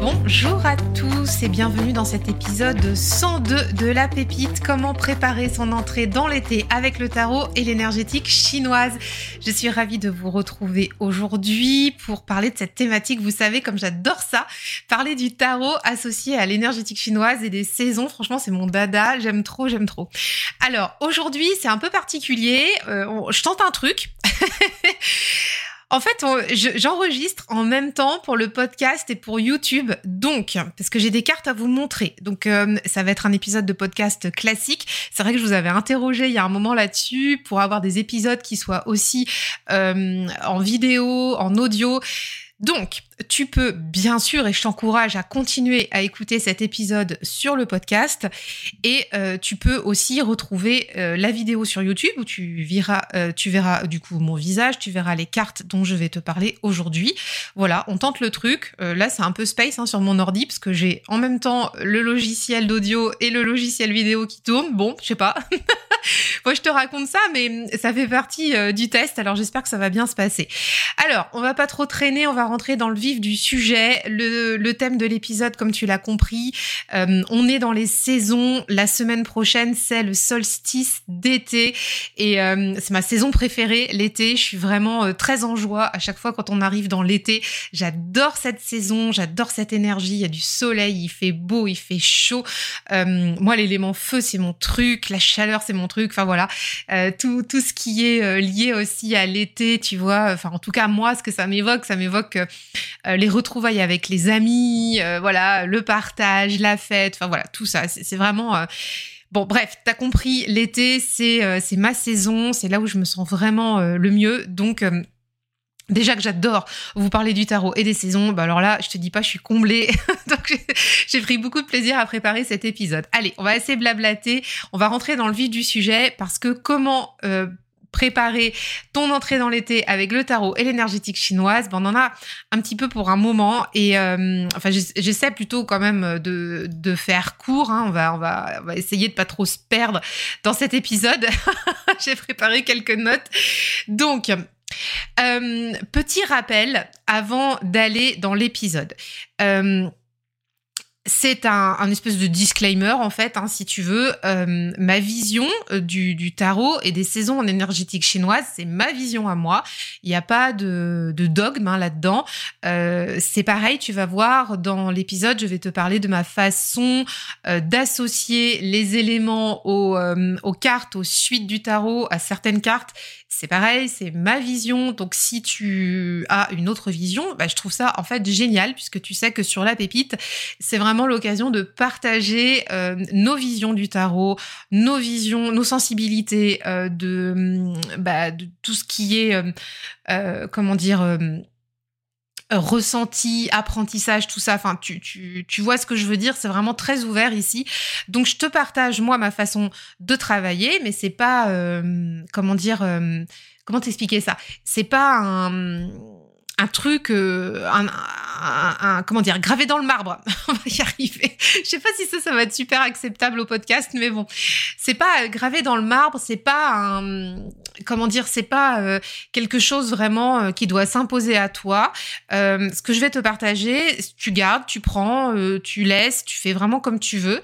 Bonjour à tous et bienvenue dans cet épisode 102 de La Pépite, comment préparer son entrée dans l'été avec le tarot et l'énergétique chinoise? Je suis ravie de vous retrouver aujourd'hui pour parler de cette thématique. Vous savez comme j'adore ça, parler du tarot associé à l'énergétique chinoise et des saisons. Franchement, c'est mon dada, j'aime trop, j'aime trop. Alors aujourd'hui, c'est un peu particulier, euh, je tente un truc. En fait, j'enregistre en même temps pour le podcast et pour YouTube. Donc, parce que j'ai des cartes à vous montrer. Donc, euh, ça va être un épisode de podcast classique. C'est vrai que je vous avais interrogé il y a un moment là-dessus pour avoir des épisodes qui soient aussi euh, en vidéo, en audio. Donc, tu peux bien sûr, et je t'encourage à continuer à écouter cet épisode sur le podcast, et euh, tu peux aussi retrouver euh, la vidéo sur YouTube où tu verras, euh, tu verras du coup mon visage, tu verras les cartes dont je vais te parler aujourd'hui. Voilà, on tente le truc. là, c'est un peu space hein, sur mon ordi parce que j'ai en même temps le logiciel d'audio et le logiciel vidéo qui tourne. Bon, je sais pas. Moi, je te raconte ça, mais ça fait partie du test. Alors, j'espère que ça va bien se passer. Alors, on va pas trop traîner, on va rentrer dans le vif du sujet. Le, le thème de l'épisode, comme tu l'as compris, euh, on est dans les saisons. La semaine prochaine, c'est le solstice d'été et euh, c'est ma saison préférée, l'été. Je suis vraiment euh, très en joie à chaque fois quand on arrive dans l'été. J'adore cette saison, j'adore cette énergie. Il y a du soleil, il fait beau, il fait chaud. moi, l'élément feu, c'est mon truc. La chaleur, c'est mon truc. Enfin voilà, tout tout ce qui est lié aussi à l'été, tu vois. Enfin, en tout cas, moi, ce que ça m'évoque, ça m'évoque euh, les retrouvailles avec les amis, euh, voilà, le partage, la fête, enfin voilà, tout ça. C'est vraiment euh, Bon, bref, t'as compris, l'été, c'est ma saison, c'est là où je me sens vraiment le mieux. Donc, Déjà que j'adore vous parler du tarot et des saisons, bah alors là, je te dis pas, je suis comblée. Donc j'ai pris beaucoup de plaisir à préparer cet épisode. Allez, on va de blablater. On va rentrer dans le vif du sujet parce que comment préparer ton entrée dans l'été avec le tarot et l'énergétique chinoise, ben on en a un petit peu pour un moment et euh, enfin j'essaie plutôt quand même de, faire court. Hein. On va on va va essayer de pas trop se perdre dans cet épisode. J'ai préparé quelques notes. Donc euh, petit rappel avant d'aller dans l'épisode. Euh, c'est un, espèce de disclaimer en fait, hein, si tu veux. Euh, ma vision euh, du, tarot et des saisons en énergétique chinoise, c'est ma vision à moi. Il n'y a pas de, dogme hein, là-dedans. Euh, c'est pareil, tu vas voir dans l'épisode, je vais te parler de ma façon d'associer les éléments aux, aux cartes, aux suites du tarot, à certaines cartes c'est pareil, c'est ma vision. Donc si tu as une autre vision, bah, je trouve ça en fait génial puisque tu sais que sur la pépite, c'est vraiment l'occasion de partager euh, nos visions du tarot, nos visions, nos sensibilités euh, de, bah, de tout ce qui est, euh, comment dire ressenti, apprentissage, tout ça. Enfin, tu, tu, tu vois ce que je veux dire. C'est vraiment très ouvert ici. Donc, je te partage moi ma façon de travailler, mais c'est pas comment dire, comment t'expliquer ça? C'est pas un un truc, euh, un, comment dire, gravé dans le marbre. On va y arriver. Je sais pas si ça, ça va être super acceptable au podcast, mais bon, c'est pas gravé dans le marbre, c'est pas un, comment dire, c'est pas euh, quelque chose vraiment euh, qui doit s'imposer à toi. ce que je vais te partager, tu gardes, tu prends, tu laisses, tu fais vraiment comme tu veux.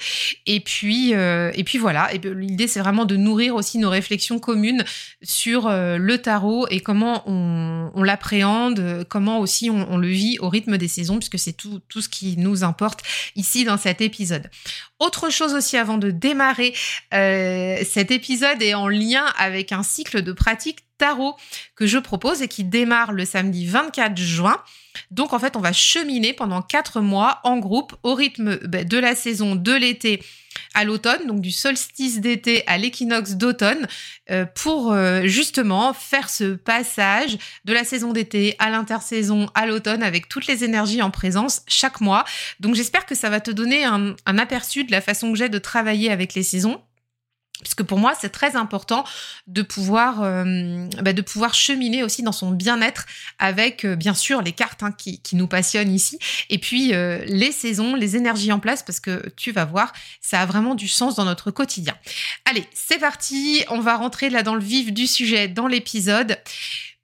Et puis, et puis voilà. Et l'idée, c'est vraiment de nourrir aussi nos réflexions communes sur le tarot et comment on l'appréhende comment aussi on, le vit au rythme des saisons, puisque c'est tout, ce qui nous importe ici dans cet épisode. Autre chose aussi avant de démarrer, euh, cet épisode est en lien avec un cycle de pratique tarot que je propose et qui démarre le samedi 24 juin. Donc en fait, on va cheminer pendant quatre mois en groupe au rythme ben, de la saison de l'été à l'automne, donc du solstice d'été à l'équinoxe d'automne, euh, pour euh, justement faire ce passage de la saison d'été à l'intersaison à l'automne avec toutes les énergies en présence chaque mois. Donc j'espère que ça va te donner un aperçu de la façon que j'ai de travailler avec les saisons puisque pour moi c'est très important de pouvoir euh, bah, de pouvoir cheminer aussi dans son bien-être avec euh, bien sûr les cartes hein, qui, qui, nous passionnent ici. Et puis euh, les saisons les énergies en place parce que tu vas voir ça a vraiment du sens dans notre quotidien. Allez c'est parti. On va rentrer là dans le vif du sujet dans l'épisode.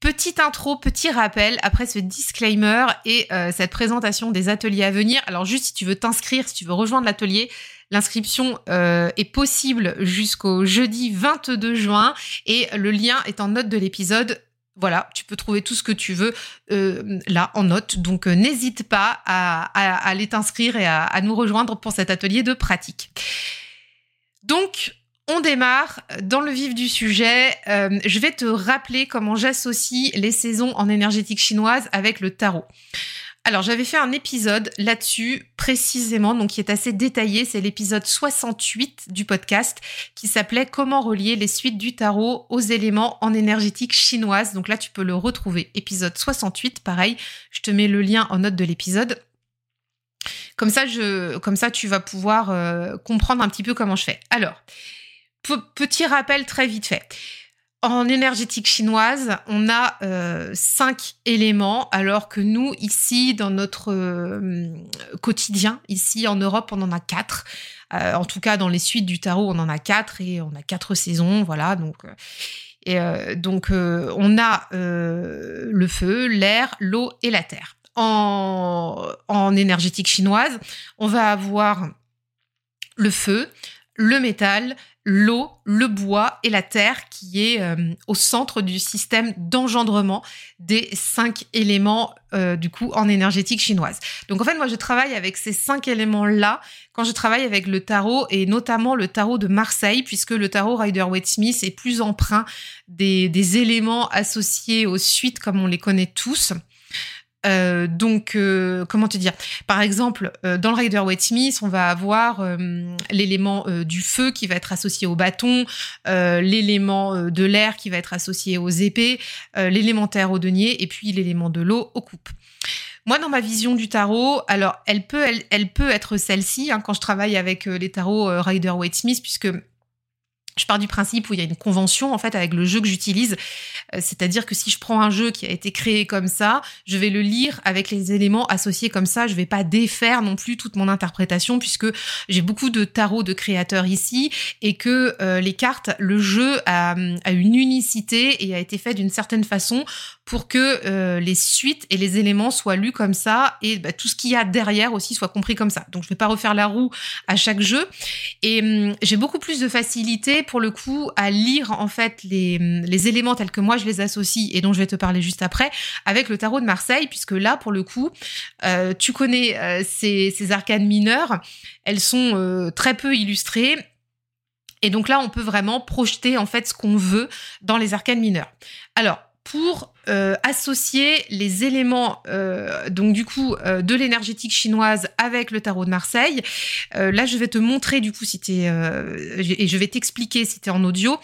Petite intro, petit rappel après ce disclaimer et cette présentation des ateliers à venir. Alors juste si tu veux t'inscrire, si tu veux rejoindre l'atelier, L'inscription euh, est possible jusqu'au jeudi 22 juin et le lien est en note de l'épisode. Voilà, tu peux trouver tout ce que tu veux euh, là en note. Donc euh, n'hésite pas à, aller t'inscrire et à, nous rejoindre pour cet atelier de pratique. Donc, on démarre dans le vif du sujet. je vais te rappeler comment j'associe les saisons en énergétique chinoise avec le tarot. Alors, j'avais fait un épisode là-dessus précisément, donc qui est assez détaillé. C'est l'épisode 68 du podcast qui s'appelait Comment relier les suites du tarot aux éléments en énergétique chinoise. Donc là, tu peux le retrouver. Épisode 68, pareil. Je te mets le lien en note de l'épisode. Comme ça, comme ça, tu vas pouvoir euh, comprendre un petit peu comment je fais. Alors, petit rappel très vite fait. En énergétique chinoise, on a euh, cinq éléments, alors que nous, ici, dans notre euh, quotidien, ici en Europe, on en a quatre. Euh, en tout cas, dans les suites du tarot, on en a quatre et on a quatre saisons, voilà. Donc, on a le feu, l'air, l'eau et la terre. En énergétique chinoise, on va avoir le feu, le métal, l'eau, le bois et la terre qui est euh, au centre du système d'engendrement des cinq éléments euh, du coup en énergétique chinoise. Donc en fait moi je travaille avec ces cinq éléments là quand je travaille avec le tarot et notamment le tarot de Marseille puisque le tarot Rider-Waite-Smith est plus emprunt des éléments associés aux suites comme on les connaît tous. Euh, donc, euh, comment te dire? Par exemple, euh, dans le Rider Waite Smith, on va avoir l'élément du feu qui va être associé au bâton, l'élément de l'air qui va être associé aux épées, l'élémentaire au denier et puis l'élément de l'eau aux coupes. Moi, dans ma vision du tarot, alors elle peut, elle, peut être celle-ci hein, quand je travaille avec les tarots Rider Waite Smith, puisque je pars du principe où il y a une convention en fait avec le jeu que j'utilise, euh, c'est-à-dire que si je prends un jeu qui a été créé comme ça, je vais le lire avec les éléments associés comme ça, je vais pas défaire non plus toute mon interprétation puisque j'ai beaucoup de tarot de créateurs ici et que euh, les cartes, le jeu a, une unicité et a été fait d'une certaine façon pour que euh, les suites et les éléments soient lus comme ça et bah, tout ce qu'il y a derrière aussi soit compris comme ça. Donc je vais pas refaire la roue à chaque jeu. Et hum, j'ai beaucoup plus de facilité pour le coup à lire en fait les, les, éléments tels que moi je les associe et dont je vais te parler juste après avec le tarot de Marseille puisque là pour le coup euh, tu connais euh, ces, ces, arcanes mineures. Elles sont très peu illustrées. Et donc là on peut vraiment projeter en fait ce qu'on veut dans les arcanes mineures. Alors pour euh, associer les éléments euh, donc du coup euh, de l'énergétique chinoise avec le tarot de Marseille. là, je vais te montrer du coup si t'es et je vais t'expliquer si tu es en audio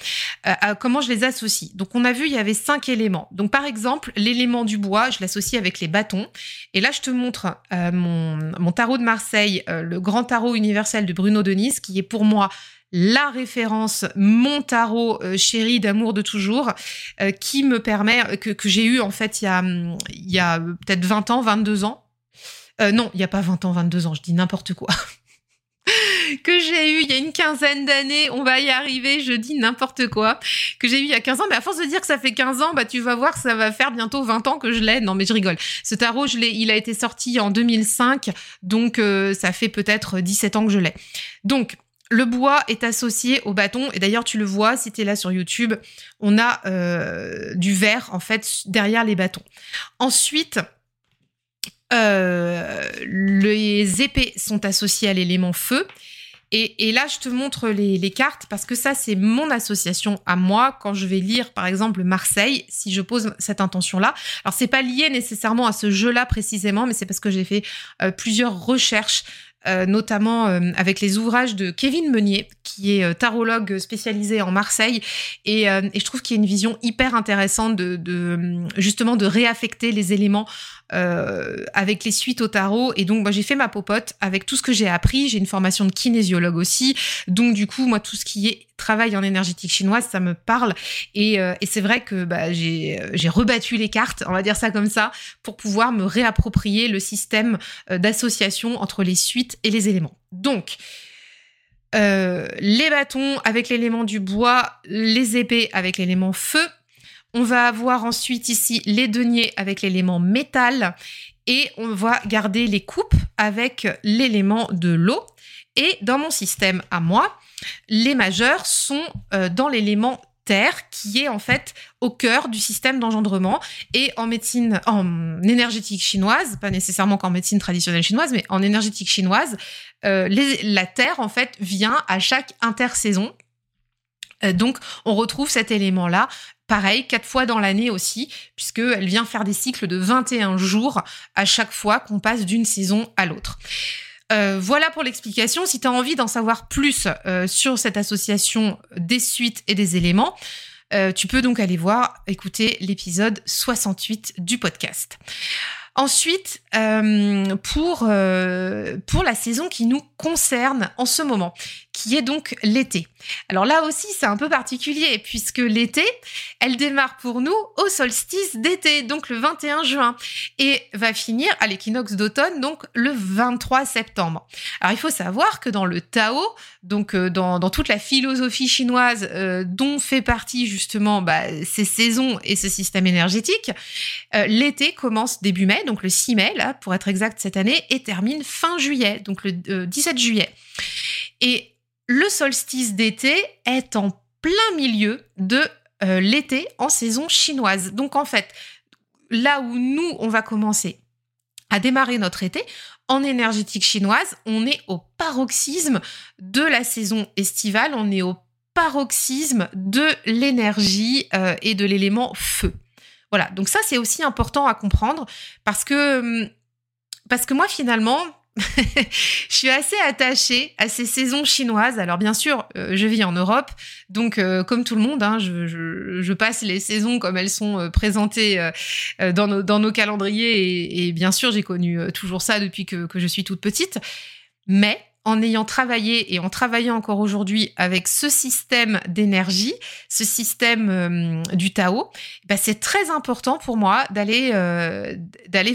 comment je les associe. Donc on a vu il y avait cinq éléments. Donc par exemple l'élément du bois, je l'associe avec les bâtons. Et là, je te montre mon, mon tarot de Marseille, le grand tarot universel de Bruno Denis, qui est pour moi la référence, mon tarot euh, chéri d'amour de toujours, euh, qui me permet, euh, que, que j'ai eu en fait il y a, il y a peut-être 20 ans, 22 ans. non, il n'y a pas 20 ans, 22 ans, je dis n'importe quoi. que j'ai eu il y a une quinzaine d'années, on va y arriver, je dis n'importe quoi, que j'ai eu il y a 15 ans, mais à force de dire que ça fait 15 ans, bah tu vas voir, ça va faire bientôt 20 ans que je l'ai. Non mais je rigole. Ce tarot, je l'ai, il a été sorti en 2005, donc ça fait peut-être 17 ans que je l'ai. Donc le bois est associé au bâton et d'ailleurs tu le vois si tu es là sur YouTube, on a euh, du verre en fait derrière les bâtons. Ensuite, euh, les épées sont associées à l'élément feu Et, là, je te montre les, cartes parce que ça, c'est mon association à moi quand je vais lire, par exemple, Marseille, si je pose cette intention-là. Alors, c'est pas lié nécessairement à ce jeu-là précisément, mais c'est parce que j'ai fait plusieurs recherches euh, notamment euh, avec les ouvrages de Kevin Meunier, qui est euh, tarologue spécialisé en Marseille, et, je trouve qu'il y a une vision hyper intéressante de, justement de réaffecter les éléments avec les suites au tarot. Et donc, moi, j'ai fait ma popote avec tout ce que j'ai appris. J'ai une formation de kinésiologue aussi, donc du coup, moi, tout ce qui est travail en énergétique chinoise, ça me parle. Et, c'est vrai que bah, j'ai rebattu les cartes, on va dire ça comme ça, pour pouvoir me réapproprier le système d'association entre les suites et les éléments. Donc, euh, les bâtons avec l'élément du bois, les épées avec l'élément feu. On va avoir ensuite ici les deniers avec l'élément métal et on va garder les coupes avec l'élément de l'eau. Et dans mon système à moi, les majeurs sont euh, dans l'élément qui est en fait au cœur du système d'engendrement. Et en médecine, en énergétique chinoise, pas nécessairement qu'en médecine traditionnelle chinoise, mais en énergétique chinoise, euh, la terre en fait vient à chaque intersaison. Euh, donc, on retrouve cet élément-là pareil, quatre fois dans l'année aussi, puisqu'elle vient faire des cycles de 21 jours à chaque fois qu'on passe d'une saison à l'autre. Euh, voilà pour l'explication. Si tu as envie d'en savoir plus euh, sur cette association des suites et des éléments, euh, tu peux donc aller voir, écouter l'épisode 68 du podcast. Ensuite, pour, pour la saison qui nous concerne en ce moment, qui est donc l'été. Alors là aussi, c'est un peu particulier puisque l'été, elle démarre pour nous au solstice d'été, donc le 21 juin, et va finir à l'équinoxe d'automne, donc le 23 septembre. Alors il faut savoir que dans le Tao, donc euh, dans, toute la philosophie chinoise euh, dont fait partie justement bah, ces saisons et ce système énergétique, euh, l'été commence début mai, donc le 6 mai, pour être exact cette année, et termine fin juillet, donc le 17 juillet. Et le solstice d'été est en plein milieu de euh, l'été en saison chinoise. Donc en fait, là où nous, on va commencer à démarrer notre été, en énergétique chinoise, on est au paroxysme de la saison estivale, on est au paroxysme de l'énergie euh, et de l'élément feu. Voilà, donc ça c'est aussi important à comprendre parce que hum, parce que moi finalement, je suis assez attachée à ces saisons chinoises. Alors bien sûr, euh, je vis en Europe, donc euh, comme tout le monde, hein, je, passe les saisons comme elles sont euh, présentées dans, nos, calendriers. Et, bien sûr, j'ai connu toujours ça depuis que, que je suis toute petite. Mais en ayant travaillé et en travaillant encore aujourd'hui avec ce système d'énergie, ce système euh, du Tao, bah c'est très important pour moi d'aller euh,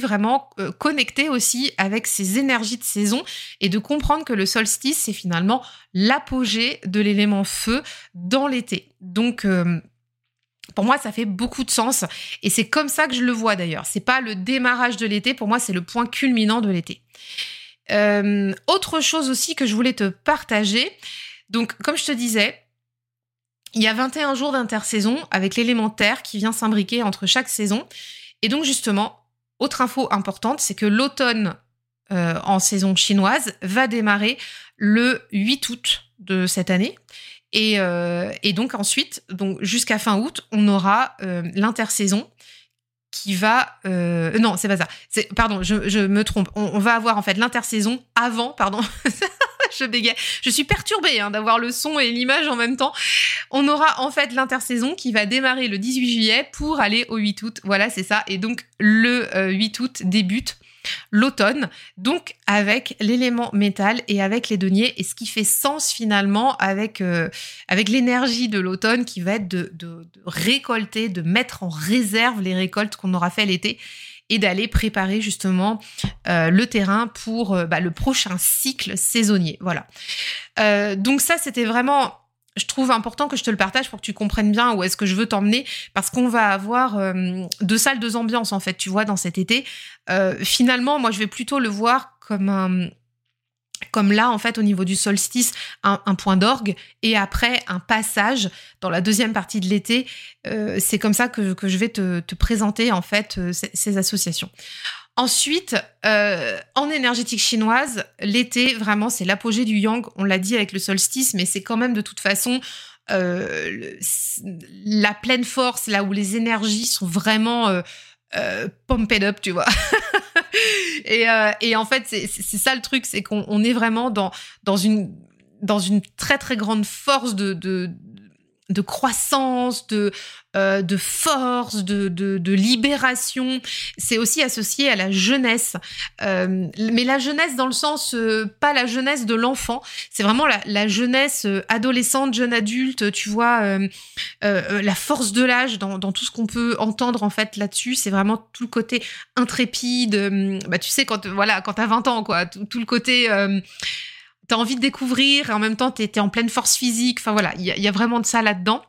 vraiment euh, connecter aussi avec ces énergies de saison et de comprendre que le solstice c'est finalement l'apogée de l'élément feu dans l'été. Donc pour moi, ça fait beaucoup de sens et c'est comme ça que je le vois d'ailleurs. C'est pas le démarrage de l'été, pour moi, c'est le point culminant de l'été. Euh, autre chose aussi que je voulais te partager. Donc, comme je te disais, il y a 21 jours d'intersaison avec l'élémentaire qui vient s'imbriquer entre chaque saison. Et donc, justement, autre info importante, c'est que l'automne euh, en saison chinoise va démarrer le 8 août de cette année. Et, euh, donc ensuite, donc jusqu'à fin août, on aura l'intersaison qui va euh, non c'est pas ça. C'est pardon je, me trompe. On, va avoir en fait l'intersaison avant pardon. Je bégaye je suis perturbée hein, d'avoir le son et l'image en même temps. On aura en fait l'intersaison qui va démarrer le 18 juillet pour aller au 8 août. Voilà c'est ça. Et donc le 8 euh, août débute l'automne, donc avec l'élément métal et avec les deniers, et ce qui fait sens finalement avec, euh, avec l'énergie de l'automne qui va être de, récolter, de mettre en réserve les récoltes qu'on aura fait l'été et d'aller préparer justement euh, le terrain pour euh, bah, le prochain cycle saisonnier. Voilà. donc ça, c'était vraiment je trouve important que je te le partage pour que tu comprennes bien où est-ce que je veux t'emmener parce qu'on va avoir euh, deux salles, deux ambiances en fait, tu vois, dans cet été. Euh, finalement, moi, je vais plutôt le voir comme comme là, en fait, au niveau du solstice, un, point d'orgue et après un passage dans la deuxième partie de l'été. Euh, c'est comme ça que, je vais te, te présenter, en fait, ces, associations. Ensuite, euh, en énergétique chinoise, l'été, vraiment, c'est l'apogée du yang. On l'a dit avec le solstice, mais c'est quand même de toute façon euh, la pleine force, là où les énergies sont vraiment euh, pumped up, tu vois. et, et, en fait, c'est ça le truc, c'est qu'on est vraiment dans, une, très très grande force de de croissance, de, euh, de force, de, de, libération. C'est aussi associé à la jeunesse. Euh, mais la jeunesse dans le sens, euh, pas la jeunesse de l'enfant, c'est vraiment la, jeunesse adolescente, jeune adulte, tu vois, la force de l'âge dans, tout ce qu'on peut entendre en fait là-dessus. C'est vraiment tout le côté intrépide. bah, tu sais, quand, voilà, quand t'as 20 ans, quoi, tout le côté t'as envie de découvrir et en même temps t'es es en pleine force physique. Enfin voilà, il y, a vraiment de ça là-dedans.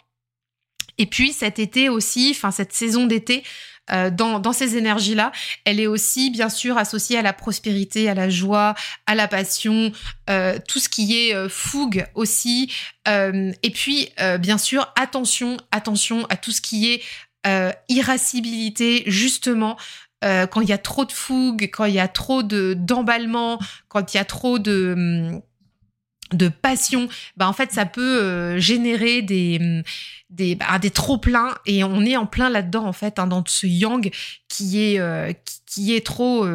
Et puis cet été aussi, enfin cette saison d'été, euh, dans, dans, ces énergies-là, elle est aussi bien sûr associée à la prospérité, à la joie, à la passion, euh, tout ce qui est euh, fougue aussi. et puis bien sûr, attention, attention à tout ce qui est irascibilité, justement. Quand il y a trop de fougue, quand il y a trop de d'emballement, quand il y a trop de hum, de passion, bah en fait ça peut euh, générer des hum, des, bah, des trop pleins et on est en plein là-dedans en fait hein, dans ce yang qui est euh, qui, est trop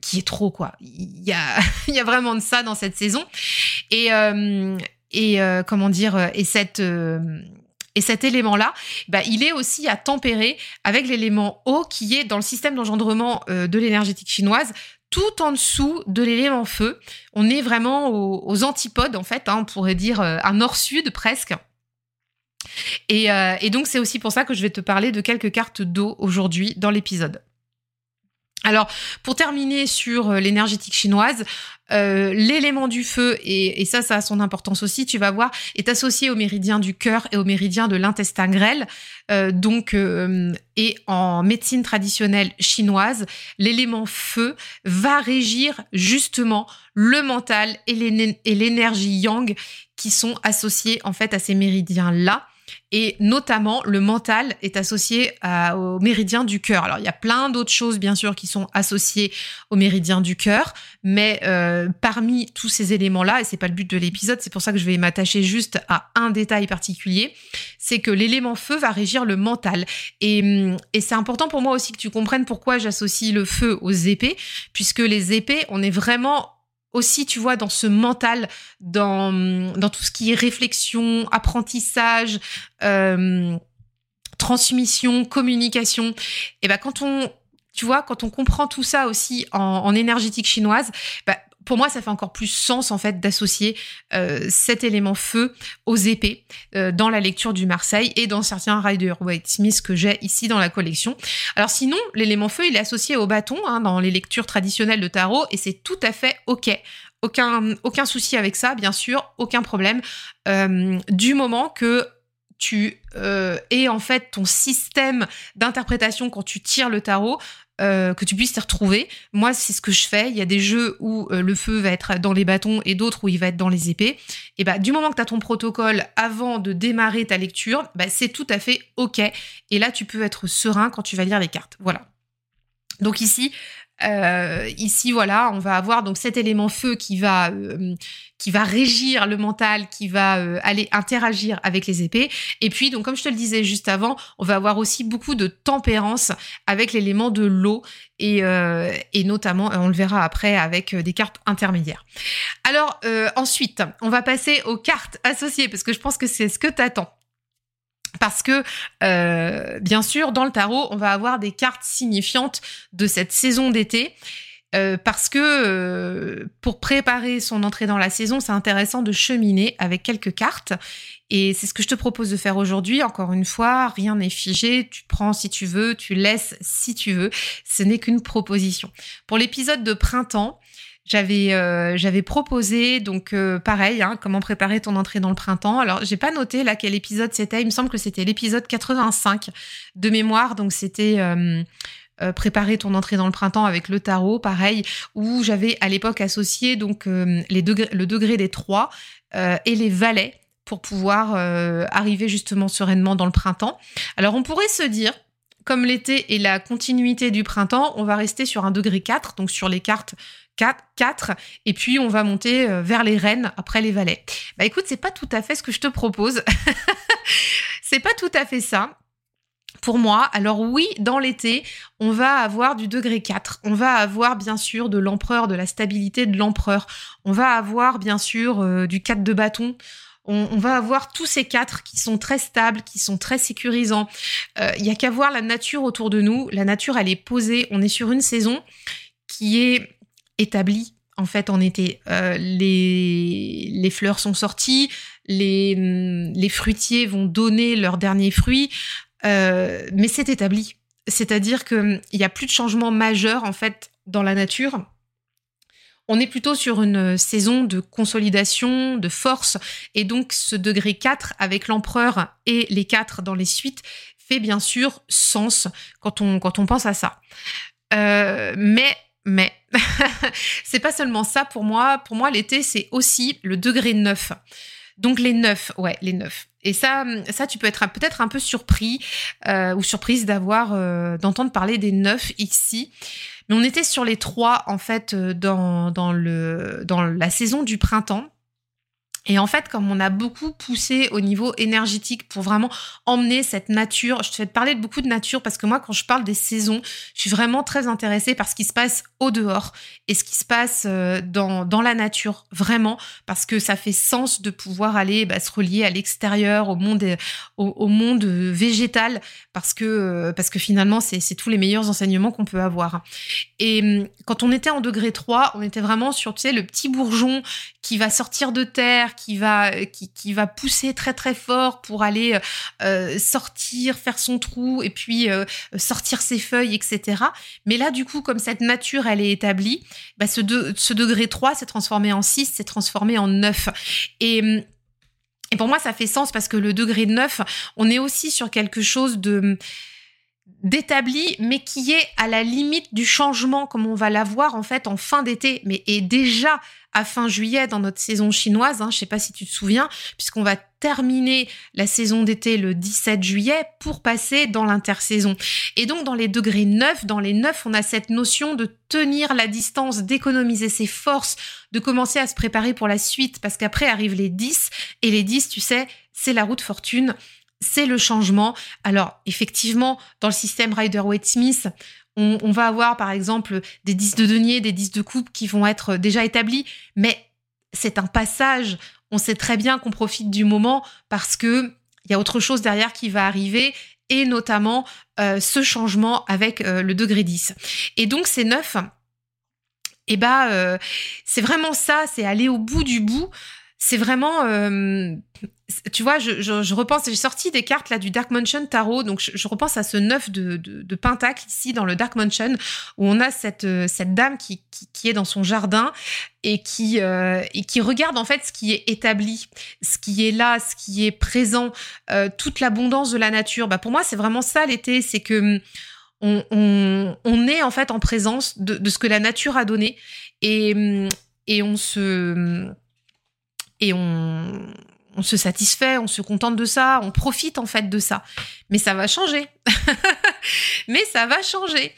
qui est trop quoi. Il y a il y a vraiment de ça dans cette saison et et comment dire et cette et cet élément-là, bah, il est aussi à tempérer avec l'élément eau qui est dans le système d'engendrement euh, de l'énergétique chinoise tout en dessous de l'élément feu. On est vraiment aux, antipodes, en fait, hein, on pourrait dire euh, un nord-sud presque. Euh, et donc, c'est aussi pour ça que je vais te parler de quelques cartes d'eau aujourd'hui dans l'épisode. Alors, pour terminer sur l'énergétique chinoise, euh, l'élément du feu, et, ça, ça a son importance aussi, tu vas voir, est associé au méridien du cœur et au méridien de l'intestin grêle. Euh, donc, euh, et en médecine traditionnelle chinoise, l'élément feu va régir justement le mental et l'énergie yang qui sont associés en fait à ces méridiens-là. Et notamment, le mental est associé au méridien du cœur. Alors, il y a plein d'autres choses, bien sûr, qui sont associées au méridien du cœur, mais euh, parmi tous ces éléments-là, et c'est pas le but de l'épisode, c'est pour ça que je vais m'attacher juste à un détail particulier, c'est que l'élément feu va régir le mental. Et, et c'est important pour moi aussi que tu comprennes pourquoi j'associe le feu aux épées, puisque les épées, on est vraiment aussi, tu vois, dans ce mental, dans, dans tout ce qui est réflexion, apprentissage, euh, transmission, communication. Et ben quand on, tu vois, quand on comprend tout ça aussi en, énergétique chinoise, bah, pour moi, ça fait encore plus sens en fait d'associer euh, cet élément feu aux épées euh, dans la lecture du Marseille et dans certains Rider Waite Smith que j'ai ici dans la collection. Alors sinon, l'élément feu, il est associé au bâton hein, dans les lectures traditionnelles de tarot et c'est tout à fait ok. Aucun, souci avec ça, bien sûr, aucun problème. Euh, du moment que tu euh, aies en fait ton système d'interprétation quand tu tires le tarot euh, que tu puisses te retrouver. Moi, c'est ce que je fais. Il y a des jeux où euh, le feu va être dans les bâtons et d'autres où il va être dans les épées. Et bah, du moment que tu as ton protocole avant de démarrer ta lecture, bah, c'est tout à fait OK. Et là, tu peux être serein quand tu vas lire les cartes. Voilà. Donc ici, euh, ici, voilà, on va avoir donc cet élément feu qui va euh, qui va régir le mental, qui va euh, aller interagir avec les épées. Et puis, donc comme je te le disais juste avant, on va avoir aussi beaucoup de tempérance avec l'élément de l'eau et, et notamment, on le verra après avec des cartes intermédiaires. Alors ensuite, on va passer aux cartes associées parce que je pense que c'est ce que tu attends. Parce que, euh, bien sûr, dans le tarot, on va avoir des cartes signifiantes de cette saison d'été. Euh, parce que euh, pour préparer son entrée dans la saison, c'est intéressant de cheminer avec quelques cartes. Et c'est ce que je te propose de faire aujourd'hui. Encore une fois, rien n'est figé. Tu prends si tu veux, tu laisses si tu veux. Ce n'est qu'une proposition. Pour l'épisode de printemps, j'avais euh, j'avais proposé donc euh, pareil hein, comment préparer ton entrée dans le printemps. Alors j'ai pas noté là quel épisode c'était. Il me semble que c'était l'épisode 85 de mémoire. Donc c'était euh, préparer ton entrée dans le printemps avec le tarot, pareil, où j'avais à l'époque associé donc les degrés, le degré des trois et les valets pour pouvoir arriver justement sereinement dans le printemps. Alors on pourrait se dire comme l'été est la continuité du printemps, on va rester sur un degré 4, donc sur les cartes 4, 4 et puis on va monter euh, vers les rennes après les valets. Bah écoute, c'est pas tout à fait ce que je te propose. c'est pas tout à fait ça. Pour moi, alors oui, dans l'été, on va avoir du degré 4. On va avoir bien sûr de l'empereur, de la stabilité de l'empereur. On va avoir bien sûr euh, du 4 de bâton. On, va avoir tous ces quatre qui sont très stables, qui sont très sécurisants. Il euh, y a qu'à voir la nature autour de nous. La nature, elle est posée. On est sur une saison qui est établi en fait en été. Euh, les, les fleurs sont sorties, les, les fruitiers vont donner leurs derniers fruits, euh, mais c'est établi. C'est-à-dire qu'il n'y a plus de changement majeur en fait dans la nature. On est plutôt sur une saison de consolidation, de force, et donc ce degré 4 avec l'empereur et les 4 dans les suites fait bien sûr sens quand on, quand on pense à ça. Euh, mais mais c'est pas seulement ça pour moi. Pour moi, l'été, c'est aussi le degré 9. Donc les 9, ouais, les 9. Et ça, ça tu peux être peut-être un peu surpris euh, ou surprise d'avoir euh, d'entendre parler des 9 ici. Mais on était sur les 3 en fait euh, dans, dans, le, dans la saison du printemps. Et en fait, comme on a beaucoup poussé au niveau énergétique pour vraiment emmener cette nature, je te fais parler de beaucoup de nature parce que moi, quand je parle des saisons, je suis vraiment très intéressée par ce qui se passe au dehors et ce qui se passe euh, dans, dans la nature, vraiment, parce que ça fait sens de pouvoir aller bah, se relier à l'extérieur, au monde, au, monde végétal, parce que, euh, parce que finalement, c'est tous les meilleurs enseignements qu'on peut avoir. Et hum, quand on était en degré 3, on était vraiment sur, tu sais, le petit bourgeon qui va sortir de terre, qui va, qui, qui va pousser très très fort pour aller euh, sortir, faire son trou et puis euh, sortir ses feuilles, etc. Mais là, du coup, comme cette nature, elle est établie, bah, ce, degré 3 s'est transformé en 6, s'est transformé en 9. Et et pour moi, ça fait sens parce que le degré 9, on est aussi sur quelque chose de d'établi, mais qui est à la limite du changement, comme on va l'avoir en fait en fin d'été, mais est déjà à fin juillet dans notre saison chinoise. Hein, je sais pas si tu te souviens, puisqu'on va terminer la saison d'été le 17 juillet pour passer dans l'intersaison. Et donc dans les degrés 9, dans les 9, on a cette notion de tenir la distance, d'économiser ses forces, de commencer à se préparer pour la suite, parce qu'après arrivent les 10, et les 10, tu sais, c'est la route fortune c'est le changement. Alors, effectivement, dans le système Rider-Waite-Smith, on, va avoir, par exemple, des 10 de denier, des 10 de coupe qui vont être déjà établis, mais c'est un passage. On sait très bien qu'on profite du moment parce que il y a autre chose derrière qui va arriver et notamment euh, ce changement avec euh, le degré 10. Et donc, neuf. Et eh bah, euh, c'est vraiment ça, c'est aller au bout du bout c'est vraiment tu vois je, je, repense j'ai sorti des cartes là du Dark Mansion Tarot. Donc je, repense à ce neuf de, de, pentacle ici dans le Dark Mansion où on a cette euh, cette dame qui, qui, est dans son jardin et qui euh, et qui regarde en fait ce qui est établi ce qui est là ce qui est présent toute l'abondance de la nature. Bah pour moi c'est vraiment ça l'été. C'est que on, on, on, est en fait en présence de, de ce que la nature a donné. Et, et on se et on, se satisfait, on se contente de ça, on profite en fait de ça. Mais ça va changer. Mais ça va changer.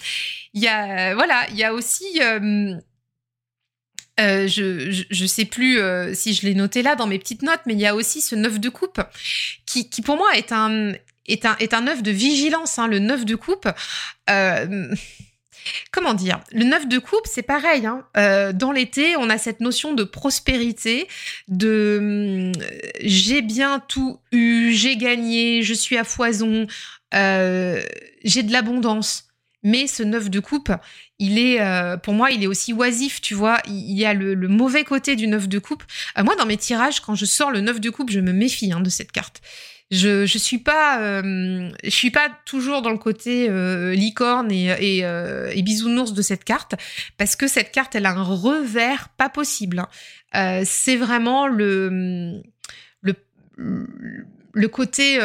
Il y a, voilà, il y a aussi, euh, euh, je, je, sais plus euh, si je l'ai noté là dans mes petites notes, mais il y a aussi ce neuf de coupe qui, pour moi est un, est neuf de vigilance. Hein, le neuf de coupe comment dire? Le neuf de coupe, c'est pareil. Hein. Euh, dans l'été, on a cette notion de prospérité, de hum, j'ai bien tout eu, j'ai gagné, je suis à foison, euh, j'ai de l'abondance. Mais ce neuf de coupe, il est, euh, pour moi, il est aussi oisif, tu vois. Il y a le, mauvais côté du neuf de coupe. moi, dans mes tirages, quand je sors le neuf de coupe, je me méfie hein, de cette carte je je suis pas euh, je suis pas toujours dans le côté euh, licorne euh, et, bisounours de cette carte parce que cette carte elle a un revers pas possible. Hein. c'est vraiment le le le côté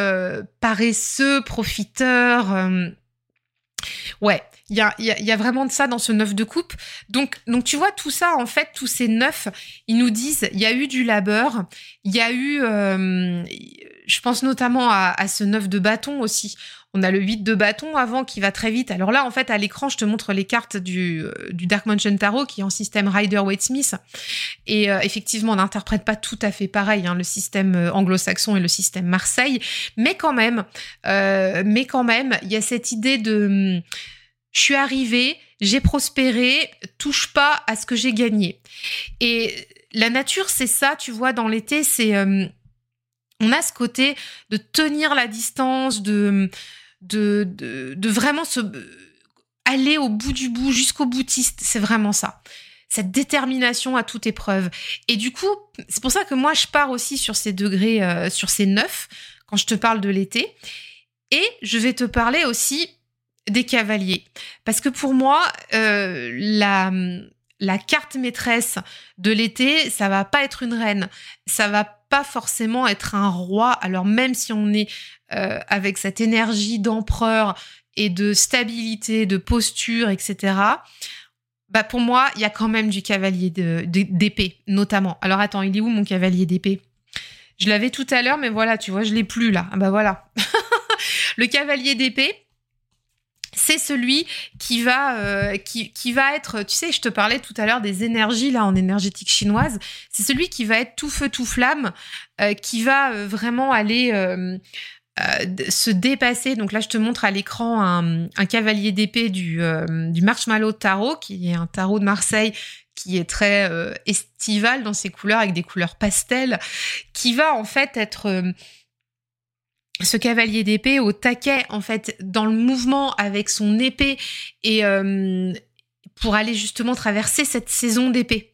paresseux, profiteur. ouais, il y a, vraiment de ça dans ce neuf de coupe. Donc, donc tu vois, tout ça, en fait, tous ces neufs, ils nous disent, il y a eu du labeur, il y a eu, je pense notamment à, ce 9 de bâton aussi. On a le 8 de bâton avant qui va très vite. Alors là, en fait, à l'écran, je te montre les cartes du, euh, Dark Mansion Tarot qui est en système Rider-Waite-Smith. Et euh, effectivement, on n'interprète pas tout à fait pareil, hein, le système euh, anglo-saxon et le système Marseille. Mais quand même, il y a cette idée de... je suis arrivé, j'ai prospéré, touche pas à ce que j'ai gagné. Et la nature, c'est ça, tu vois, dans l'été, c'est... Hum, on a ce côté de tenir la distance, de, de, de, vraiment se, aller au bout du bout, jusqu'au boutiste. C'est vraiment ça. Cette détermination à toute épreuve. Et du coup, c'est pour ça que moi, je pars aussi sur ces degrés, euh, sur ces neuf, quand je te parle de l'été. Et je vais te parler aussi des cavaliers. Parce que pour moi, euh, la, la carte maîtresse de l'été, ça va pas être une reine. Ça va pas forcément être un roi. Alors même si on est euh, avec cette énergie d'empereur et de stabilité, de posture, etc. Bah pour moi, il y a quand même du cavalier d'épée, notamment. Alors attends, il est où mon cavalier d'épée? Je l'avais tout à l'heure, mais voilà, tu vois, je l'ai plus là. Ah bah voilà. le cavalier d'épée, c'est celui qui va euh, qui, qui, va être tu sais je te parlais tout à l'heure des énergies là en énergétique chinoise. C'est celui qui va être tout feu tout flamme euh, qui va euh, vraiment aller se dépasser. Donc là je te montre à l'écran un, un, cavalier d'épée du du Marshmallow Tarot qui est un tarot de Marseille qui est très estival dans ses couleurs avec des couleurs pastel qui va en fait être ce cavalier d'épée au taquet en fait dans le mouvement avec son épée et euh, pour aller justement traverser cette saison d'épée.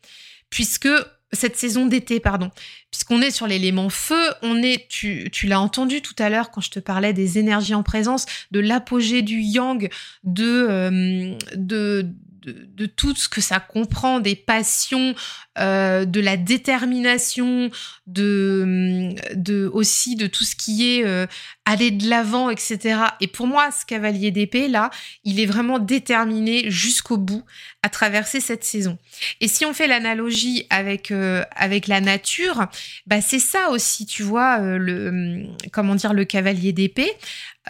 Puisque cette saison d'été pardon. Puisqu'on est sur l'élément feu on est tu, tu l'as entendu tout à l'heure quand je te parlais des énergies en présence de l'apogée du yang de euh, de de, tout ce que ça comprend, des passions, euh, de la détermination, de, de aussi de tout ce qui est euh, aller de l'avant, etc. Et pour moi, ce cavalier d'épée là, il est vraiment déterminé jusqu'au bout à traverser cette saison. Et si on fait l'analogie avec euh, avec la nature, bah c'est ça aussi, tu vois, le comment dire le cavalier d'épée.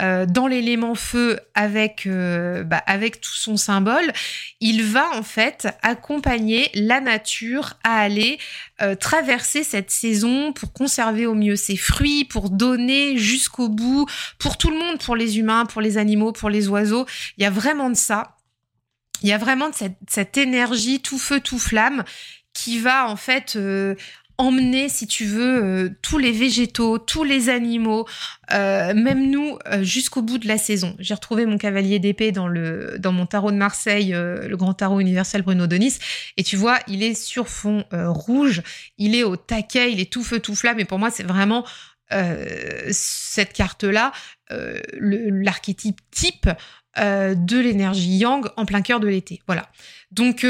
Euh, dans l'élément feu avec, euh, bah, avec tout son symbole, il va en fait accompagner la nature à aller euh, traverser cette saison pour conserver au mieux ses fruits, pour donner jusqu'au bout, pour tout le monde, pour les humains, pour les animaux, pour les oiseaux. Il y a vraiment de ça. Il y a vraiment de cette, cette énergie tout feu, tout flamme qui va en fait emmener, si tu veux, euh, tous les végétaux, tous les animaux, euh, même nous, euh, jusqu'au bout de la saison. J'ai retrouvé mon cavalier d'épée dans le dans mon tarot de Marseille, le grand tarot universel Bruno Denis, et tu vois, il est sur fond rouge, il est au taquet, il est tout feu tout flamme, et pour moi, c'est vraiment cette carte-là, l'archétype type de l'énergie yang en plein cœur de l'été. Voilà. Donc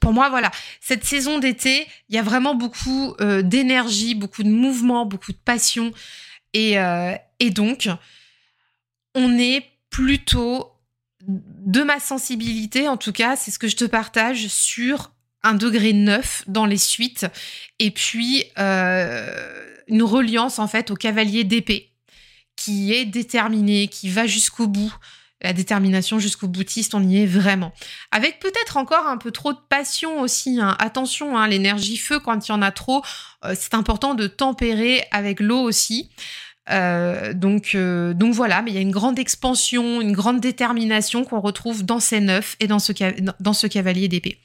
pour moi, voilà, cette saison d'été, il y a vraiment beaucoup euh, d'énergie, beaucoup de mouvement, beaucoup de passion. Et, euh, et donc, on est plutôt, de ma sensibilité en tout cas, c'est ce que je te partage, sur un degré neuf dans les suites. Et puis, euh, une reliance en fait au cavalier d'épée, qui est déterminé, qui va jusqu'au bout, la détermination jusqu'au boutiste, on y est vraiment. Avec peut-être encore un peu trop de passion aussi. Hein. Attention, hein, l'énergie feu, quand il y en a trop, euh, c'est important de tempérer avec l'eau aussi. Euh, donc, euh, donc voilà, mais il y a une grande expansion, une grande détermination qu'on retrouve dans ces neufs et dans ce, cavalier d'épée.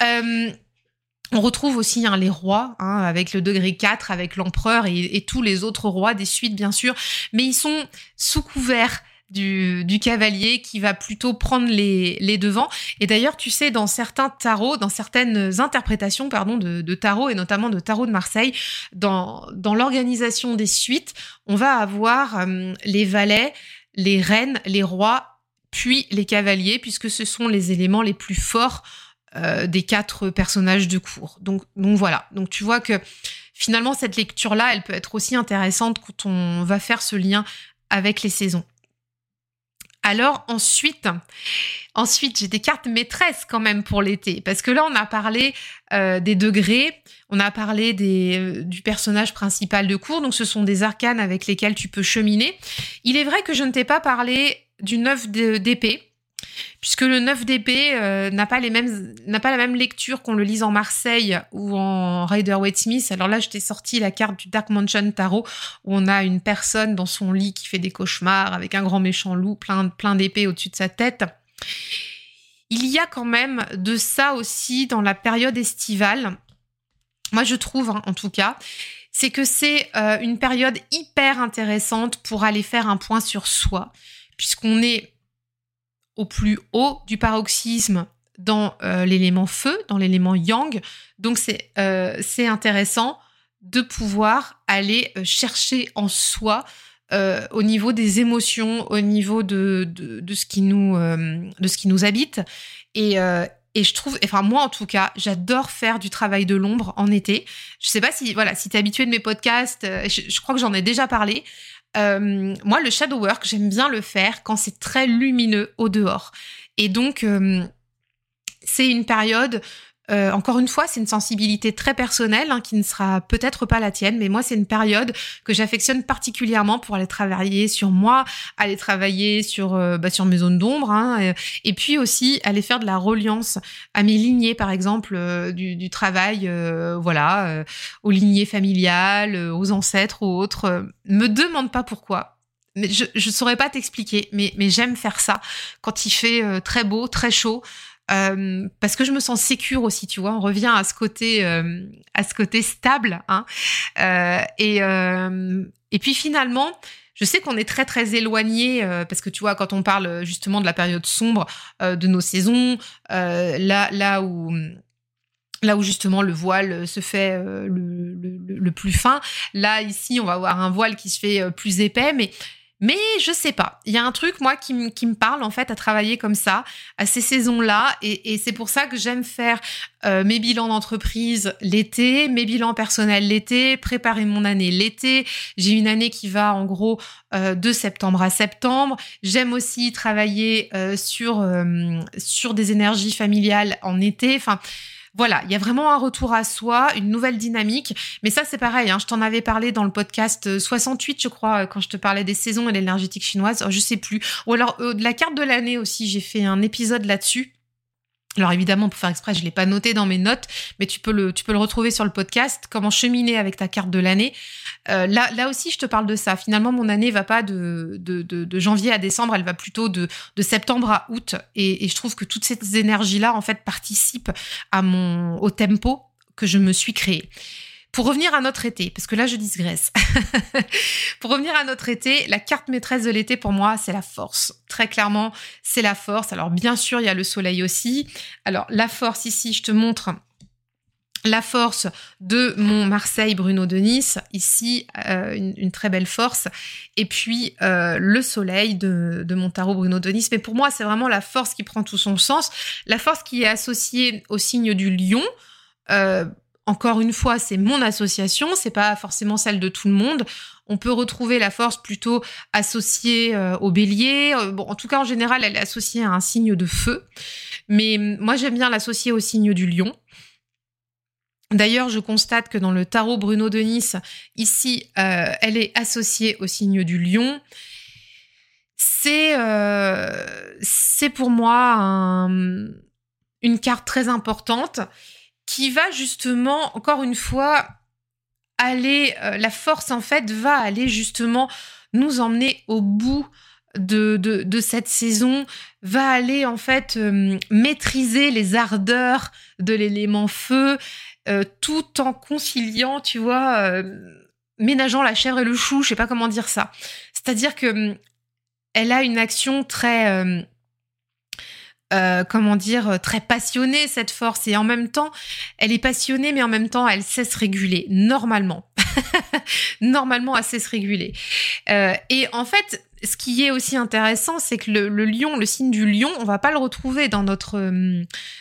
on retrouve aussi hein, les rois, avec le degré 4, avec l'empereur et, tous les autres rois des suites, bien sûr, mais ils sont sous couvert du, cavalier qui va plutôt prendre les, les devants. Et d'ailleurs, tu sais, dans certains tarots, dans certaines interprétations, pardon, de, de tarot et notamment de tarot de Marseille, dans, dans l'organisation des suites, on va avoir euh, les valets, les reines, les rois, puis les cavaliers, puisque ce sont les éléments les plus forts euh, des quatre personnages de cours. Donc, donc voilà. Donc tu vois que finalement cette lecture là, elle peut être aussi intéressante quand on va faire ce lien avec les saisons. Alors ensuite, ensuite j'ai des cartes maîtresses quand même pour l'été. Parce que là on a parlé euh, des degrés, on a parlé des, euh, du personnage principal de cours, donc ce sont des arcanes avec lesquels tu peux cheminer. Il est vrai que je ne t'ai pas parlé du 9 d'épée puisque le 9 d'épée euh, n'a pas la même lecture qu'on le lise en Marseille ou en Rider Waite Smith. Alors là, je t'ai sorti la carte du Dark Mansion Tarot où on a une personne dans son lit qui fait des cauchemars avec un grand méchant loup plein plein d'épées au-dessus de sa tête. Il y a quand même de ça aussi dans la période estivale. Moi, je trouve, hein, en tout cas, c'est que c'est euh, une période hyper intéressante pour aller faire un point sur soi, puisqu'on est au plus haut du paroxysme dans euh, l'élément feu, dans l'élément yang. Donc c'est euh, intéressant de pouvoir aller euh, chercher en soi au niveau des émotions, au niveau de, de, ce, qui nous, de ce qui nous habite. Et, et je trouve, enfin moi en tout cas, j'adore faire du travail de l'ombre en été. Je sais pas si voilà, si es habitué de mes podcasts, je crois que j'en ai déjà parlé. Euh, moi, le shadow work, j'aime bien le faire quand c'est très lumineux au dehors. Et donc, euh, c'est une période euh, encore une fois, c'est une sensibilité très personnelle hein, qui ne sera peut-être pas la tienne, mais moi, c'est une période que j'affectionne particulièrement pour aller travailler sur moi, aller travailler sur euh, bah, sur mes zones d'ombre, hein, et, puis aussi aller faire de la reliance à mes lignées, par exemple, euh, du, du, travail, voilà, aux lignées familiales, aux ancêtres ou autres. me demande pas pourquoi mais je ne saurais pas t'expliquer, mais, mais j'aime faire ça quand il fait très beau, très chaud. Euh, parce que je me sens sécure aussi, tu vois. On revient à ce côté, euh, à ce côté stable. Hein. Euh, et, et puis finalement, je sais qu'on est très très éloigné parce que tu vois, quand on parle justement de la période sombre de nos saisons, là là où là où justement le voile se fait le, le, le, plus fin. Là, ici, on va avoir un voile qui se fait plus épais, mais mais je sais pas. Il y a un truc, moi, qui, me parle, en fait, à travailler comme ça, à ces saisons-là. Et, c'est pour ça que j'aime faire euh, mes bilans d'entreprise l'été, mes bilans personnels l'été, préparer mon année l'été. J'ai une année qui va, en gros, euh, de septembre à septembre. J'aime aussi travailler euh, sur, sur des énergies familiales en été. Enfin, voilà, il y a vraiment un retour à soi, une nouvelle dynamique. Mais ça, c'est pareil. Hein, je t'en avais parlé dans le podcast 68, euh, je crois, euh, quand je te parlais des saisons et l'énergétique chinoise. Je sais plus. Ou alors euh, de la carte de l'année aussi. J'ai fait un épisode là-dessus. Alors évidemment, pour faire exprès, je l'ai pas noté dans mes notes, mais tu peux le, retrouver sur le podcast. Comment cheminer avec ta carte de l'année. Euh, là, aussi, je te parle de ça. Finalement, mon année va pas de, janvier à décembre, elle va plutôt de, septembre à août. Et, je trouve que toutes ces énergies-là, en fait, participent au tempo que je me suis créé. Pour revenir à notre été, parce que là je digresse. pour revenir à notre été, la carte maîtresse de l'été pour moi, c'est la force. Très clairement, c'est la force. Alors bien sûr, il y a le soleil aussi. Alors la force ici, je te montre la force de mon Marseille Bruno de Nice, ici euh, une, très belle force, et puis euh, le soleil de, de, mon tarot Bruno de Nice. Mais pour moi, c'est vraiment la force qui prend tout son sens, la force qui est associée au signe du lion. Euh, encore une fois, c'est mon association, c'est pas forcément celle de tout le monde. On peut retrouver la force plutôt associée euh, au bélier. Euh, en tout cas, en général, elle est associée à un signe de feu. Mais hum, moi, j'aime bien l'associer au signe du lion. D'ailleurs, je constate que dans le tarot Bruno de Nice, ici, euh, elle est associée au signe du lion. C'est pour moi une carte très importante qui va justement, encore une fois, aller, euh, la force en fait va aller justement nous emmener au bout de, cette saison, va aller en fait euh, maîtriser les ardeurs de l'élément feu, euh, tout en conciliant, tu vois, ménageant la chèvre et le chou, je sais pas comment dire ça. C'est-à-dire que elle a une action très euh, comment dire, euh, très passionnée, cette force. Et en même temps, elle est passionnée, mais en même temps, elle sait se réguler, normalement. normalement, elle sait se réguler. Euh, et en fait, ce qui est aussi intéressant, c'est que le, lion, le signe du lion, on va pas le retrouver dans notre,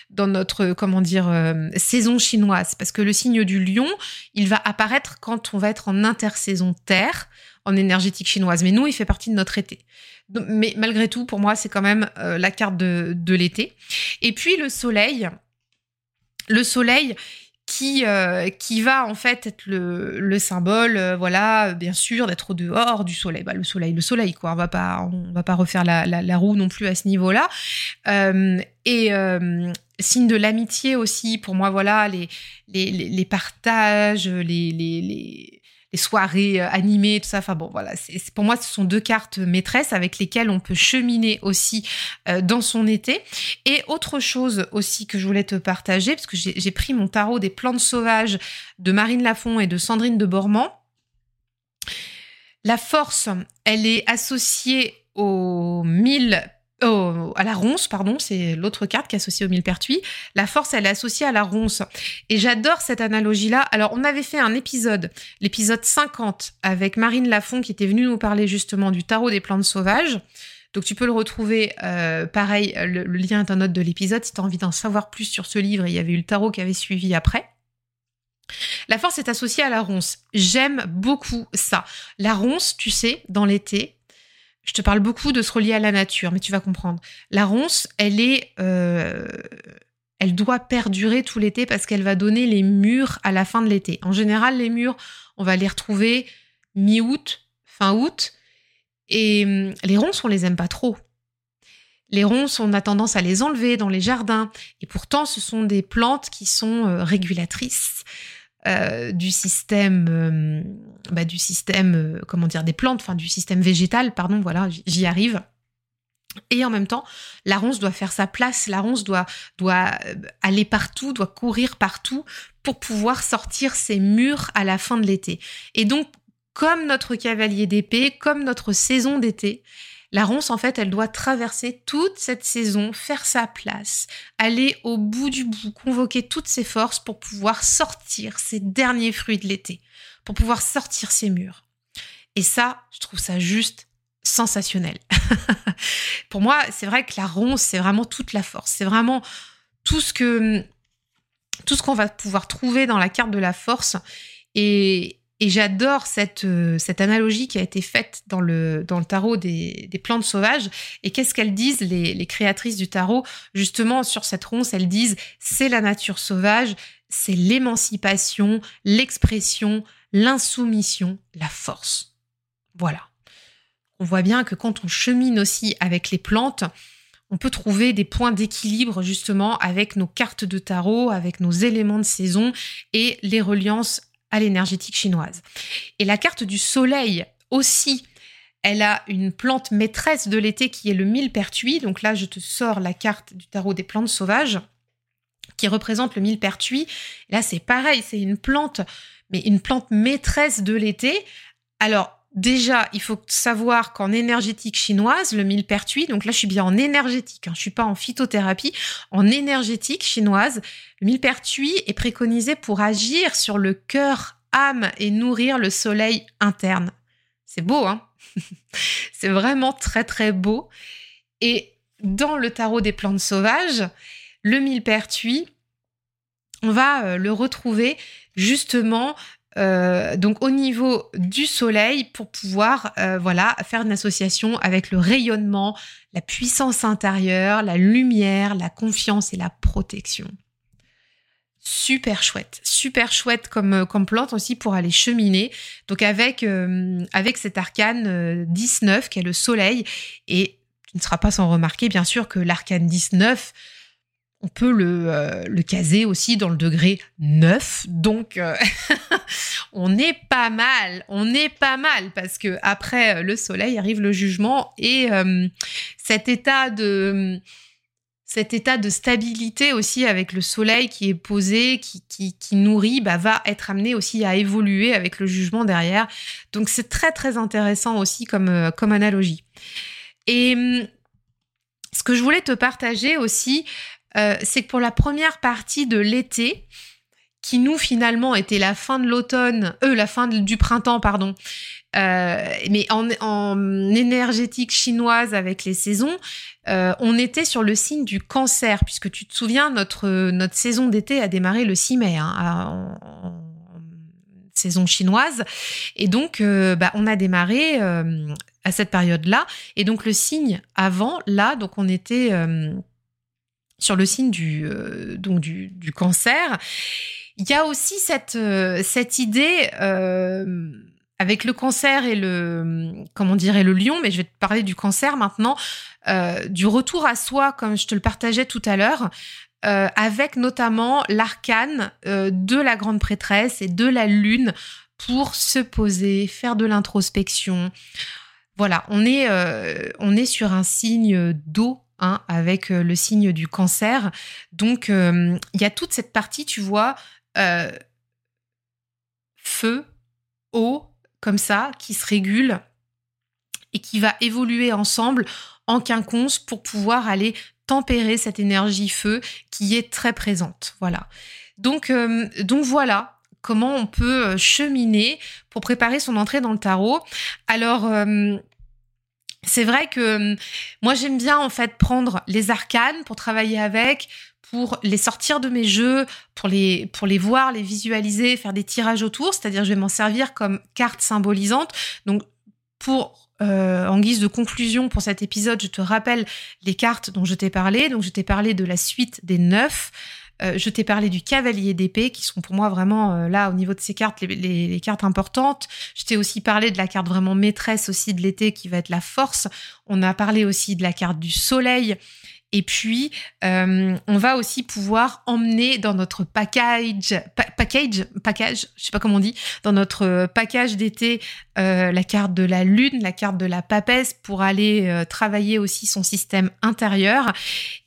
dans notre, comment dire, saison chinoise, parce que le signe du lion, il va apparaître quand on va être en intersaison terre, en énergétique chinoise. Mais nous, il fait partie de notre été. Mais malgré tout, pour moi, c'est quand même euh, la carte de, de l'été. Et puis le soleil. Le soleil, qui, euh, qui va en fait être le, le symbole, euh, voilà, bien sûr, d'être au dehors du soleil. Bah, le soleil, le soleil, quoi. On va pas, on va pas refaire la, la, roue non plus à ce niveau-là. Et signe de l'amitié aussi, pour moi, voilà, les, les, les partages, les, les, les les soirées euh, animées, tout ça. Enfin bon, voilà. Pour moi, ce sont deux cartes maîtresses avec lesquelles on peut cheminer aussi euh, dans son été. Et autre chose aussi que je voulais te partager, parce que j'ai, pris mon tarot des plantes sauvages de Marine Lafont et de Sandrine de Bormand. La force, elle est associée aux mille Oh, à la ronce, pardon, c'est l'autre carte qui est associée au millepertuis. La force, elle est associée à la ronce. Et j'adore cette analogie-là. Alors, on avait fait un épisode, l'épisode 50, avec Marine Lafont, qui était venue nous parler justement du tarot des plantes sauvages. Donc, tu peux le retrouver, euh, pareil, le, lien est en note de l'épisode si tu as envie d'en savoir plus sur ce livre. il y avait eu le tarot qui avait suivi après. La force est associée à la ronce. J'aime beaucoup ça. La ronce, tu sais, dans l'été, je te parle beaucoup de se relier à la nature, mais tu vas comprendre. La ronce, elle est, euh, elle doit perdurer tout l'été parce qu'elle va donner les murs à la fin de l'été. En général, les murs, on va les retrouver mi-août, fin août, et hum, les ronces, on les aime pas trop. Les ronces, on a tendance à les enlever dans les jardins, et pourtant, ce sont des plantes qui sont euh, régulatrices. Euh, du système, euh, bah, du système, euh, comment dire, des plantes, enfin du système végétal, pardon, voilà, j'y arrive. Et en même temps, la ronce doit faire sa place, la ronce doit, doit aller partout, doit courir partout pour pouvoir sortir ses murs à la fin de l'été. Et donc, comme notre cavalier d'épée, comme notre saison d'été, la ronce, en fait, elle doit traverser toute cette saison, faire sa place, aller au bout du bout, convoquer toutes ses forces pour pouvoir sortir ses derniers fruits de l'été, pour pouvoir sortir ses murs. Et ça, je trouve ça juste sensationnel. pour moi, c'est vrai que la ronce, c'est vraiment toute la force. C'est vraiment tout ce que tout ce qu'on va pouvoir trouver dans la carte de la force. Et, et j'adore cette, euh, cette analogie qui a été faite dans le, dans le tarot des, des plantes sauvages. Et qu'est-ce qu'elles disent, les, les créatrices du tarot? Justement, sur cette ronce, elles disent c'est la nature sauvage, c'est l'émancipation, l'expression, l'insoumission, la force. Voilà. On voit bien que quand on chemine aussi avec les plantes, on peut trouver des points d'équilibre justement avec nos cartes de tarot, avec nos éléments de saison et les reliances à l'énergétique chinoise. Et la carte du soleil aussi, elle a une plante maîtresse de l'été qui est le millepertuis. Donc là, je te sors la carte du tarot des plantes sauvages qui représente le millepertuis. Là, c'est pareil, c'est une plante, mais une plante maîtresse de l'été. Alors, Déjà, il faut savoir qu'en énergétique chinoise, le millepertuis, donc là je suis bien en énergétique, hein, je suis pas en phytothérapie, en énergétique chinoise, le millepertuis est préconisé pour agir sur le cœur, âme et nourrir le soleil interne. C'est beau, hein? C'est vraiment très très beau. Et dans le tarot des plantes sauvages, le millepertuis, on va euh, le retrouver justement euh, donc au niveau du soleil pour pouvoir euh, voilà faire une association avec le rayonnement, la puissance intérieure, la lumière, la confiance et la protection. Super chouette, super chouette comme, euh, plante aussi pour aller cheminer. Donc avec, avec cet arcane 19 qui est le soleil et tu ne seras pas sans remarquer bien sûr que l'arcane 19 on peut le, euh, le, caser aussi dans le degré 9. Donc, euh, on est pas mal, on est pas mal parce que après le soleil arrive le jugement et euh, cet état de stabilité aussi avec le soleil qui est posé, qui, nourrit, bah, va être amené aussi à évoluer avec le jugement derrière. Donc c'est très très intéressant aussi comme, comme analogie. Et hum, ce que je voulais te partager aussi, euh, c'est que pour la première partie de l'été, qui nous finalement était la fin de l'automne, euh, la fin du printemps, pardon, euh, mais en, énergétique chinoise avec les saisons, euh, on était sur le signe du cancer, puisque tu te souviens, notre, notre saison d'été a démarré le 6 mai. Hein, saison chinoise. Et donc, bah, on a démarré à cette période-là. Et donc, le signe avant, là, donc on était sur le signe du, donc du, du, cancer. Il y a aussi cette, cette idée avec le cancer et le comment dirait le lion, mais je vais te parler du cancer maintenant, euh, du retour à soi comme je te le partageais tout à l'heure, euh, avec notamment l'arcane euh, de la grande prêtresse et de la lune pour se poser, faire de l'introspection. Voilà, on est on est sur un signe d'eau. Hein, avec le signe du cancer. Donc, il y a toute cette partie, tu vois, feu, eau, comme ça, qui se régule et qui va évoluer ensemble en quinconce pour pouvoir aller tempérer cette énergie feu qui est très présente. Voilà. Donc, euh, donc voilà comment on peut euh, cheminer pour préparer son entrée dans le tarot. Alors, euh, c'est vrai que moi j'aime bien en fait prendre les arcanes pour travailler avec, pour les sortir de mes jeux, pour les, pour les voir, les visualiser, faire des tirages autour, c'est-à-dire je vais m'en servir comme carte symbolisante. Donc pour euh, en guise de conclusion pour cet épisode, je te rappelle les cartes dont je t'ai parlé. Donc je t'ai parlé de la suite des neuf. Euh, je t'ai parlé du cavalier d'épée, qui sont pour moi vraiment euh, là au niveau de ces cartes les, cartes importantes. Je t'ai aussi parlé de la carte vraiment maîtresse aussi de l'été, qui va être la force. On a parlé aussi de la carte du soleil, et puis, euh, on va aussi pouvoir emmener dans notre package, package, package, je sais pas comment on dit, dans notre package d'été, la carte de la lune, la carte de la papesse pour aller travailler aussi son système intérieur.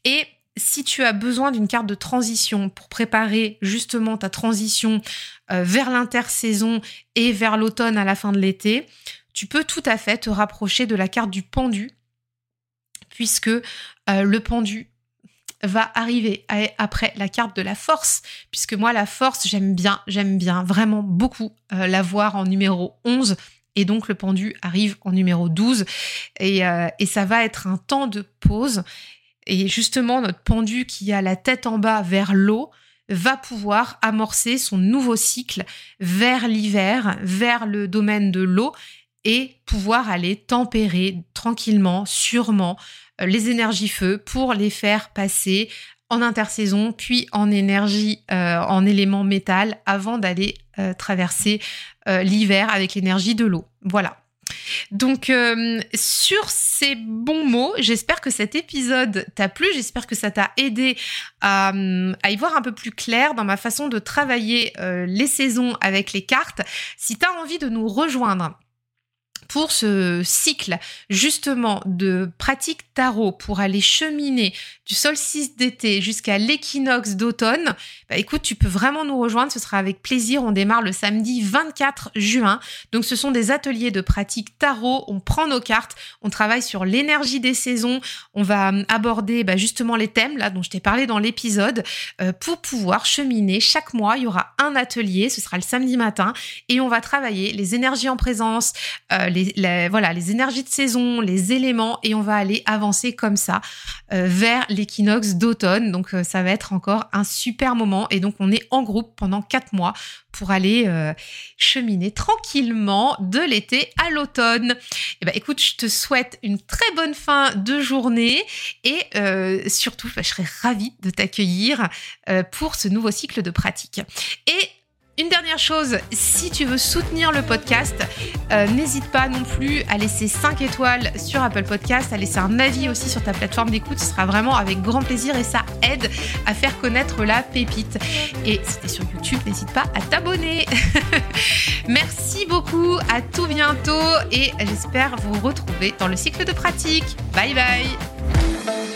Et si tu as besoin d'une carte de transition pour préparer justement ta transition vers l'intersaison et vers l'automne à la fin de l'été, tu peux tout à fait te rapprocher de la carte du pendu puisque euh, le pendu va arriver après la carte de la force, puisque moi la force j'aime bien, j'aime bien vraiment beaucoup euh, la voir en numéro 11 et donc le pendu arrive en numéro 12 et, euh, et, ça va être un temps de pause et justement notre pendu qui a la tête en bas vers l'eau va pouvoir amorcer son nouveau cycle vers l'hiver, vers le domaine de l'eau et pouvoir aller tempérer tranquillement, sûrement euh, les énergies feu pour les faire passer en intersaison, puis en énergie, euh, en élément métal, avant d'aller euh, traverser l'hiver avec l'énergie de l'eau. Voilà. Donc, sur ces bons mots, j'espère que cet épisode t'a plu, j'espère que ça t'a aidé à, à, y voir un peu plus clair dans ma façon de travailler les saisons avec les cartes. Si tu as envie de nous rejoindre, pour ce cycle justement de pratique tarot pour aller cheminer du solstice d'été jusqu'à l'équinoxe d'automne, bah écoute, tu peux vraiment nous rejoindre, ce sera avec plaisir. On démarre le samedi 24 juin. Donc ce sont des ateliers de pratique tarot, on prend nos cartes, on travaille sur l'énergie des saisons, on va hum, aborder bah, justement les thèmes là dont je t'ai parlé dans l'épisode. Euh, pour pouvoir cheminer chaque mois, il y aura un atelier, ce sera le samedi matin. Et on va travailler les énergies en présence, euh, les les, voilà, les énergies de saison, les éléments, et on va aller avancer comme ça euh, vers l'équinoxe d'automne. Donc euh, ça va être encore un super moment. Et donc on est en groupe pendant quatre mois pour aller euh, cheminer tranquillement de l'été à l'automne. Et eh ben écoute, je te souhaite une très bonne fin de journée et surtout, bah, je serai ravie de t'accueillir pour ce nouveau cycle de pratique. Une dernière chose, si tu veux soutenir le podcast, euh, n'hésite pas non plus à laisser 5 étoiles sur Apple Podcast, à laisser un avis aussi sur ta plateforme d'écoute. Ce sera vraiment avec grand plaisir et ça aide à faire connaître la pépite. Et si tu sur YouTube, n'hésite pas à t'abonner. Merci beaucoup, à tout bientôt et j'espère vous retrouver dans le cycle de pratique. Bye bye